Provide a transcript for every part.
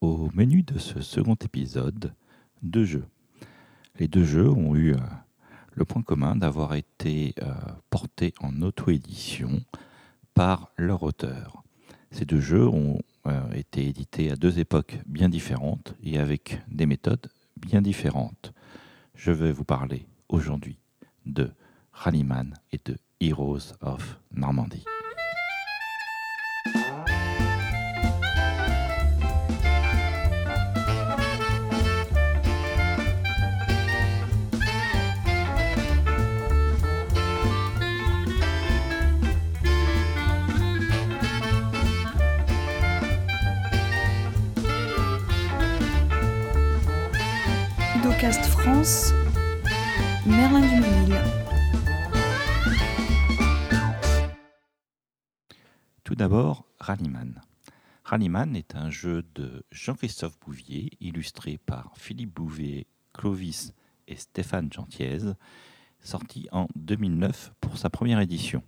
Au menu de ce second épisode, deux jeux. Les deux jeux ont eu euh, le point commun d'avoir été euh, portés en auto-édition par leur auteur. Ces deux jeux ont euh, été édités à deux époques bien différentes et avec des méthodes bien différentes. Je vais vous parler aujourd'hui de Rallyman et de Heroes of Normandy. France, Merlin. Tout d'abord, Rallyman. Rallyman est un jeu de Jean-Christophe Bouvier, illustré par Philippe Bouvier, Clovis et Stéphane Gentiez, sorti en 2009 pour sa première édition.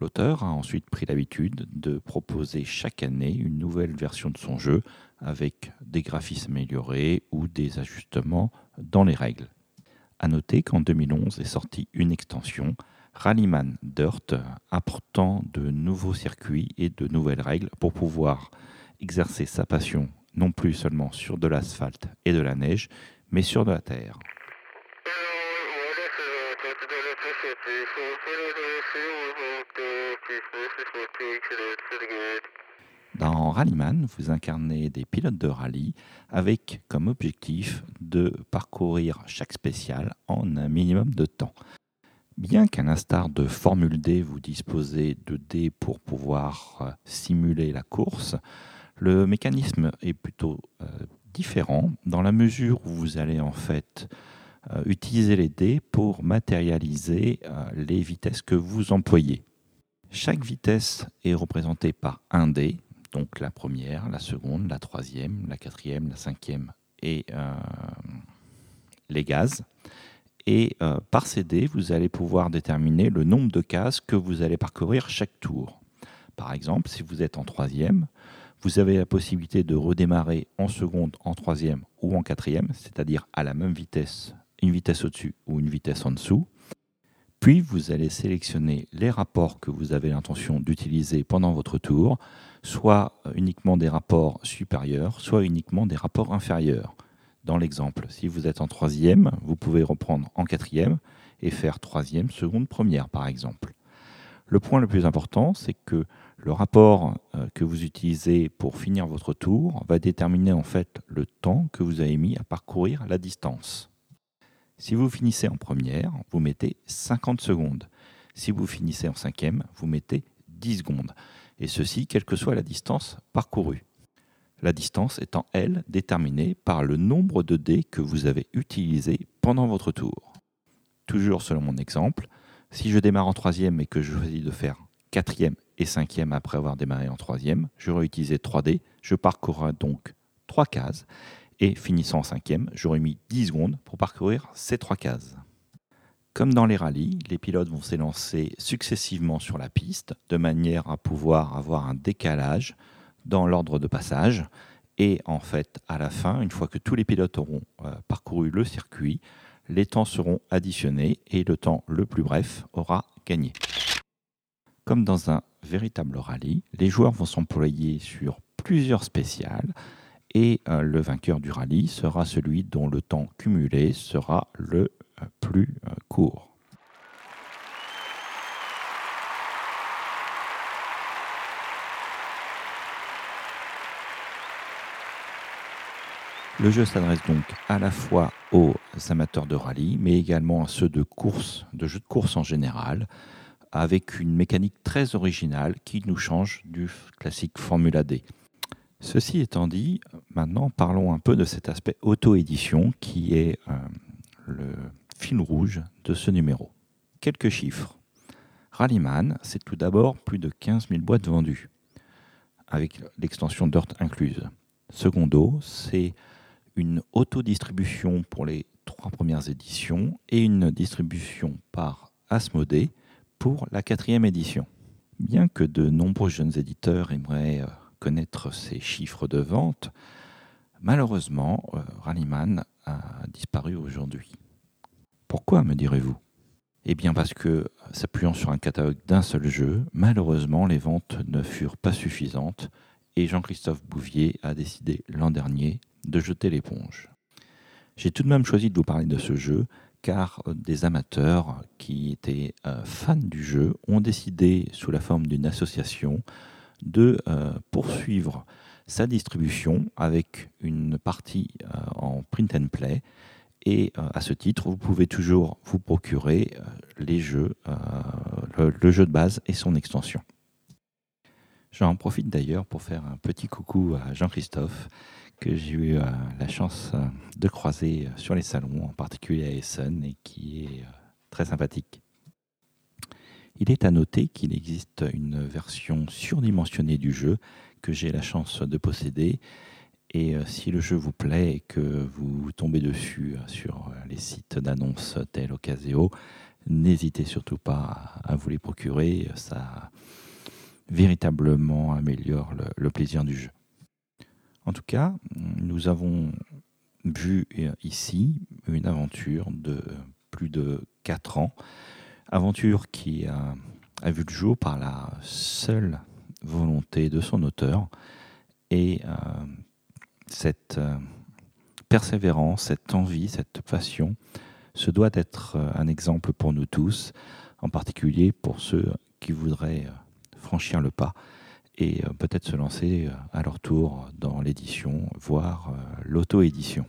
L'auteur a ensuite pris l'habitude de proposer chaque année une nouvelle version de son jeu avec des graphismes améliorés ou des ajustements dans les règles. A noter qu'en 2011 est sortie une extension Rallyman Dirt apportant de nouveaux circuits et de nouvelles règles pour pouvoir exercer sa passion non plus seulement sur de l'asphalte et de la neige, mais sur de la terre. Dans Rallyman, vous incarnez des pilotes de rallye avec comme objectif de parcourir chaque spécial en un minimum de temps. Bien qu'à l'instar de Formule D, vous disposez de dés pour pouvoir euh, simuler la course, le mécanisme est plutôt euh, différent dans la mesure où vous allez en fait euh, utiliser les dés pour matérialiser les vitesses que vous employez. Chaque vitesse est représentée par un dé, donc la première, la seconde, la troisième, la quatrième, la cinquième et euh, les gaz. Et euh, par dés, vous allez pouvoir déterminer le nombre de cases que vous allez parcourir chaque tour. Par exemple, si vous êtes en troisième, vous avez la possibilité de redémarrer en seconde, en troisième ou en quatrième, c'est-à-dire à la même vitesse, une vitesse au-dessus ou une vitesse en dessous. Puis vous allez sélectionner les rapports que vous avez l'intention d'utiliser pendant votre tour, soit uniquement des rapports supérieurs, soit uniquement des rapports inférieurs. Dans l'exemple, si vous êtes en troisième, vous pouvez reprendre en quatrième et faire troisième, seconde, première, par exemple. Le point le plus important, c'est que le rapport euh, que vous utilisez pour finir votre tour va déterminer en fait le temps que vous avez mis à parcourir la distance. Si vous finissez en première, vous mettez 50 secondes. Si vous finissez en cinquième, vous mettez 10 secondes. Et ceci, quelle que soit la distance parcourue. La distance étant, elle, déterminée par le nombre de dés que vous avez utilisés pendant votre tour. Toujours selon mon exemple, si je démarre en troisième et que je choisis de faire quatrième et cinquième après avoir démarré en troisième, j'aurai utilisé 3 dés, je parcourrai donc 3 cases et finissant en cinquième, j'aurais mis 10 secondes pour parcourir ces trois cases. Comme dans les rallyes, les pilotes vont s'élancer successivement sur la piste de manière à pouvoir avoir un décalage dans l'ordre de passage. Et en fait, à la fin, une fois que tous les pilotes auront euh, parcouru le circuit, les temps seront additionnés et le temps le plus bref aura gagné. Comme dans un véritable rallye, les joueurs vont s'employer sur plusieurs spéciales et euh, le vainqueur du rallye sera celui dont le temps cumulé sera le euh, plus euh, court. Le jeu s'adresse donc à la fois aux amateurs de rallye, mais également à ceux de course, de jeux de course en général, avec une mécanique très originale qui nous change du classique Formula D. Ceci étant dit, maintenant parlons un peu de cet aspect auto-édition qui est euh, le fil rouge de ce numéro. Quelques chiffres. Rallyman, c'est tout d'abord plus de 15 000 boîtes vendues, avec l'extension Dirt incluse. Secondo, c'est une autodistribution pour les trois premières éditions et une distribution par Asmodée pour la quatrième édition. Bien que de nombreux jeunes éditeurs aimeraient euh, connaître ces chiffres de vente, Malheureusement, Rallyman a disparu aujourd'hui. Pourquoi, me direz-vous? Eh bien parce que, s'appuyant sur un catalogue d'un seul jeu, malheureusement les ventes ne furent pas suffisantes et Jean-Christophe Bouvier a décidé l'an dernier de jeter l'éponge. J'ai tout de même choisi de vous parler de ce jeu car euh, des amateurs qui étaient euh, fans du jeu ont décidé, sous la forme d'une association, de euh, poursuivre sa distribution avec une partie en print and play. Et à ce titre, vous pouvez toujours vous procurer les jeux, le, jeu de base et son extension. J'en profite d'ailleurs pour faire un petit coucou à Jean-Christophe, que j'ai eu euh, la chance euh, de croiser euh, sur les salons, en particulier à Essen, et qui est très sympathique. Il est à noter qu'il existe une version surdimensionnée du jeu que j'ai la chance de posséder. Et si le jeu vous plaît et que vous tombez dessus sur les sites d'annonces tels Ocaseo, n'hésitez surtout pas à vous les procurer. Ça véritablement améliore le, plaisir du jeu. En tout cas, nous avons vu ici une aventure de plus de 4 ans, aventure qui a, vu le jour par la seule volonté de son auteur et euh, cette euh, persévérance, cette envie, cette passion, ce doit être un exemple pour nous tous, en particulier pour ceux qui voudraient franchir le pas et euh, peut-être se lancer euh, à leur tour dans l'édition, voire euh, l'auto-édition.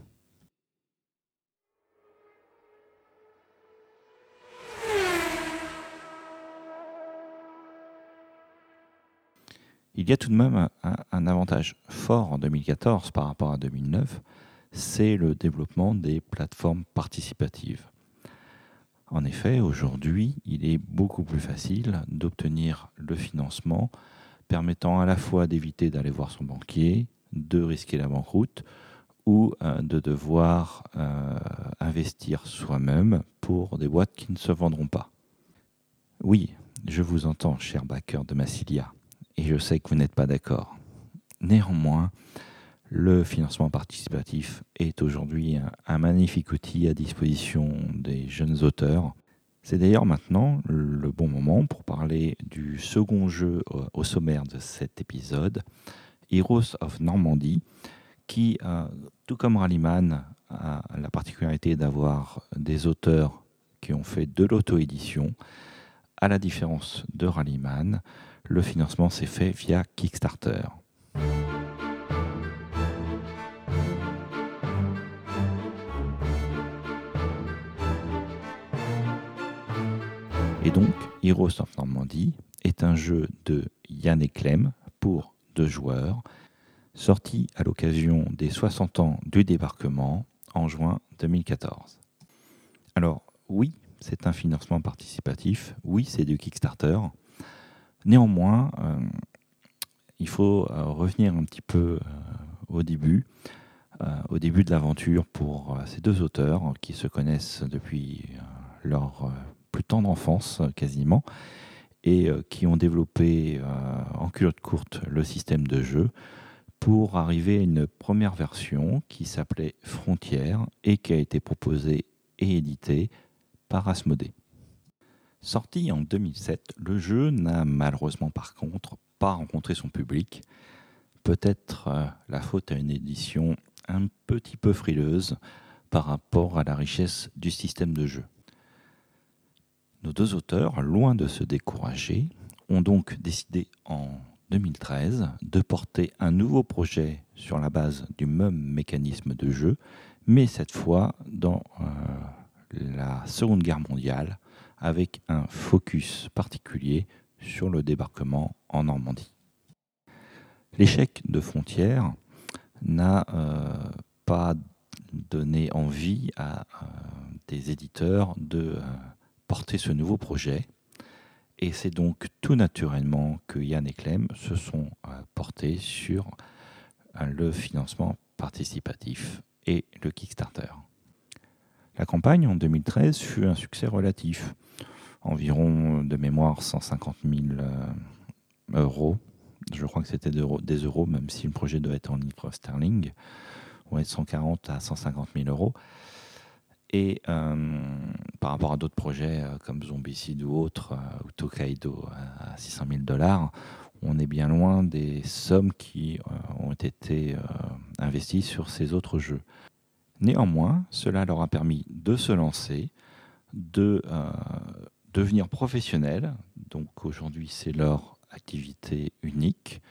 Il y a tout de même un, avantage fort en 2014 par rapport à 2009, c'est le développement des plateformes participatives. En effet, aujourd'hui, il est beaucoup plus facile d'obtenir le financement permettant à la fois d'éviter d'aller voir son banquier, de risquer la banqueroute ou euh, de devoir euh, investir soi-même pour des boîtes qui ne se vendront pas. Oui, je vous entends, cher backer de Massilia, et je sais que vous n'êtes pas d'accord. Néanmoins, le financement participatif est aujourd'hui un, magnifique outil à disposition des jeunes auteurs. C'est d'ailleurs maintenant le bon moment pour parler du second jeu au sommaire de cet épisode, Heroes of Normandy, qui, euh, tout comme Rallyman, a la particularité d'avoir des auteurs qui ont fait de l'auto-édition. À la différence de Rallyman, le financement s'est fait via Kickstarter. Et donc, Heroes of Normandy est un jeu de Yann Clem pour deux joueurs, sorti à l'occasion des 60 ans du débarquement en juin 2014. Alors, oui, c'est un financement participatif, oui, c'est du Kickstarter. Néanmoins, euh, il faut euh, revenir un petit peu euh, au début, au début de l'aventure pour ces deux auteurs qui se connaissent depuis leur plus tendre enfance quasiment, et qui ont développé en culotte courte le système de jeu pour arriver à une première version qui s'appelait Frontières et qui a été proposée et éditée par Asmodée. Sorti en 2007, le jeu n'a malheureusement par contre pas rencontré son public. Peut-être euh, la faute à une édition un petit peu frileuse par rapport à la richesse du système de jeu. Nos deux auteurs, loin de se décourager, ont donc décidé en 2013 de porter un nouveau projet sur la base du même mécanisme de jeu, mais cette fois dans euh, la Seconde Guerre mondiale, avec un focus particulier sur le débarquement en Normandie. L'échec de Frontières n'a euh, pas donné envie à euh, des éditeurs de porter ce nouveau projet. Et c'est donc tout naturellement que Yann et Clem se sont euh, portés sur euh, le financement participatif et le Kickstarter. La campagne en 2013 fut un succès relatif, environ de mémoire 150 000 euh, euros. Je crois que c'était des euros, même si le projet doit être en livres sterling. vont être 140 à 150 000 euros. Et par rapport à d'autres projets comme Zombicide ou autres, ou Tokaido à 600 000 dollars, on est bien loin des sommes qui ont été investies sur ces autres jeux. Néanmoins, cela leur a permis de se lancer, de devenir professionnels. Donc aujourd'hui, c'est leur activité unique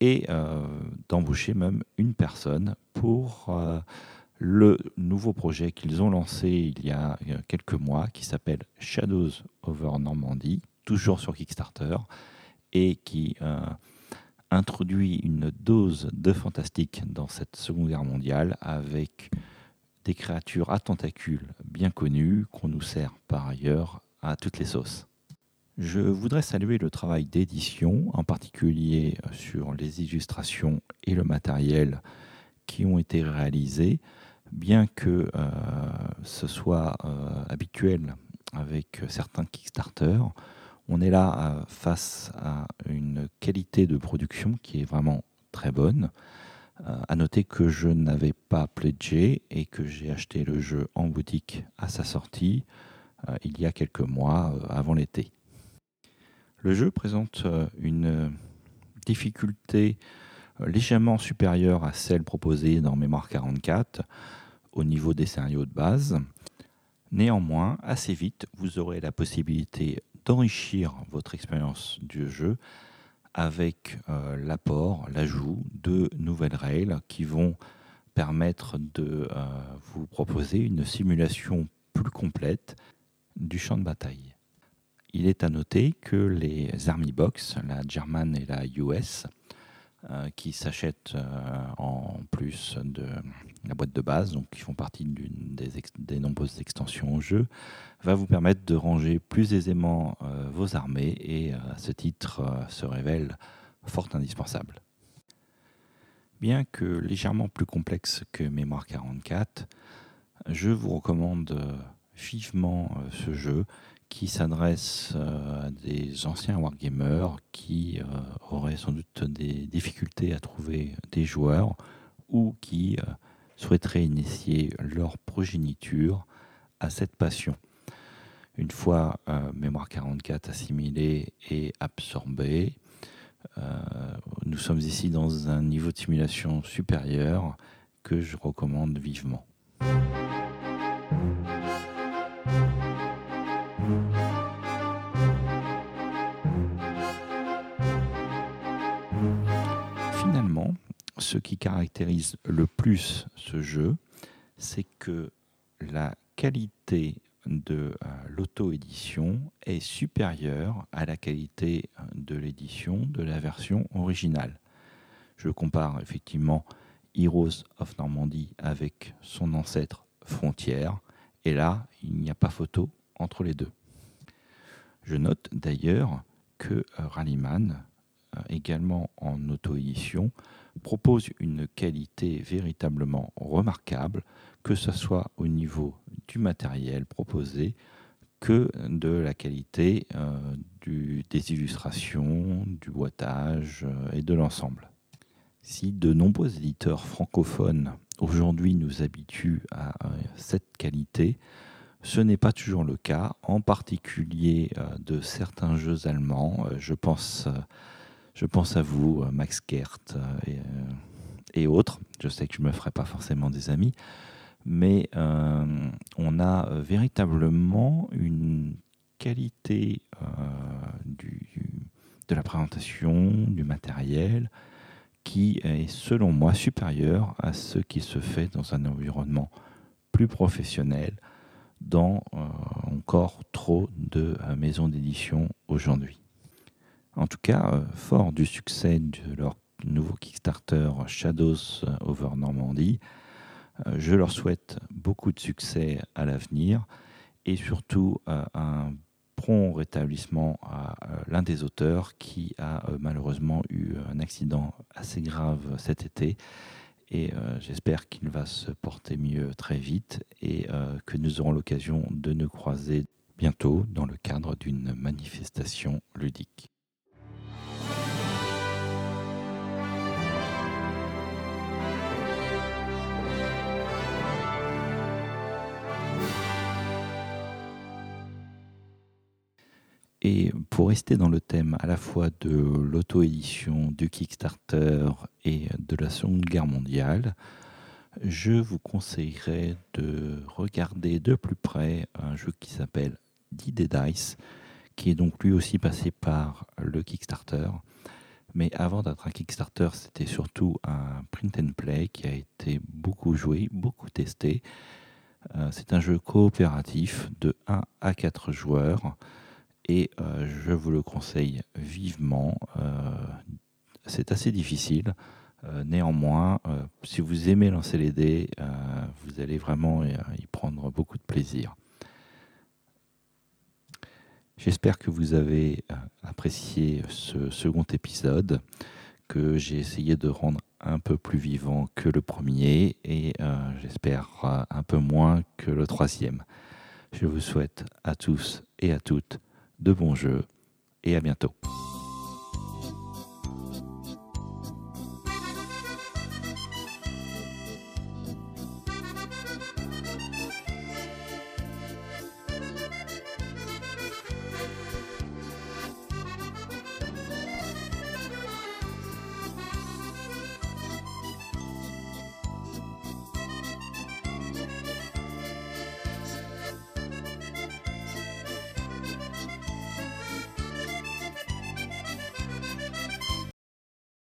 et euh, d'embaucher même une personne pour euh, le nouveau projet qu'ils ont lancé il y a quelques mois qui s'appelle Shadows over Normandie, toujours sur Kickstarter, et qui euh, introduit une dose de fantastique dans cette Seconde Guerre mondiale avec des créatures à tentacules bien connues qu'on nous sert par ailleurs à toutes les sauces. Je voudrais saluer le travail d'édition, en particulier sur les illustrations et le matériel qui ont été réalisés, bien que euh, ce soit euh, habituel avec certains Kickstarter. On est là euh, face à une qualité de production qui est vraiment très bonne. à noter que je n'avais pas pledgé et que j'ai acheté le jeu en boutique à sa sortie il y a quelques mois avant l'été. Le jeu présente euh, une difficulté euh, légèrement supérieure à celle proposée dans Mémoire 44 au niveau des scénarios de base. Néanmoins, assez vite, vous aurez la possibilité d'enrichir votre expérience du jeu avec euh, l'apport, l'ajout de nouvelles règles qui vont permettre de vous proposer une simulation plus complète du champ de bataille. Il est à noter que les Army Box, la German et la US, euh, qui s'achètent euh, en plus de la boîte de base, donc qui font partie d'une des, nombreuses extensions au jeu, va vous permettre de ranger plus aisément euh, vos armées et à ce titre se révèle fort indispensable. Bien que légèrement plus complexe que Mémoire 44, je vous recommande vivement ce jeu qui s'adresse euh, à des anciens wargamers qui euh, auraient sans doute des difficultés à trouver des joueurs ou qui euh, souhaiteraient initier leur progéniture à cette passion. Une fois Mémoire 44 assimilée et absorbée, nous sommes ici dans un niveau de simulation supérieur que je recommande vivement. Qui caractérise le plus ce jeu, c'est que la qualité de euh, l'auto-édition est supérieure à la qualité de l'édition de la version originale. Je compare effectivement Heroes of Normandy avec son ancêtre Frontière, et là, il n'y a pas photo entre les deux. Je note d'ailleurs que euh, Rallyman, euh, également en auto-édition, propose une qualité véritablement remarquable, que ce soit au niveau du matériel proposé que de la qualité euh, des illustrations, du boitage euh, et de l'ensemble. Si de nombreux éditeurs francophones aujourd'hui nous habituent à euh, cette qualité, ce n'est pas toujours le cas, en particulier de certains jeux allemands. Je pense je pense à vous, euh, Max Gert euh, euh, et, autres. Je sais que je ne me ferai pas forcément des amis, mais on a véritablement une qualité de la présentation, du matériel, qui est selon moi supérieure à ce qui se fait dans un environnement plus professionnel dans encore trop de maisons d'édition aujourd'hui. En tout cas, euh, fort du succès de leur nouveau Kickstarter Shadows over Normandie, euh, je leur souhaite beaucoup de succès à l'avenir et surtout euh, un prompt rétablissement à l'un des auteurs qui a malheureusement eu un accident assez grave cet été et j'espère qu'il va se porter mieux très vite et que nous aurons l'occasion de nous croiser bientôt dans le cadre d'une manifestation ludique. Et pour rester dans le thème à la fois de l'auto-édition, du Kickstarter et de la Seconde Guerre mondiale, je vous conseillerais de regarder de plus près un jeu qui s'appelle D Dice, qui est donc lui aussi passé par le Kickstarter. Mais avant d'être un Kickstarter, c'était surtout un print and play qui a été beaucoup joué, beaucoup testé. Euh, c'est un jeu coopératif de 1 à 4 joueurs et euh, je vous le conseille vivement. Euh, c'est assez difficile. néanmoins, si vous aimez lancer les dés, vous allez vraiment y prendre beaucoup de plaisir. J'espère que vous avez euh, apprécié ce second épisode, que j'ai essayé de rendre un peu plus vivant que le premier et euh, j'espère euh, un peu moins que le troisième. Je vous souhaite à tous et à toutes de bons jeux et à bientôt.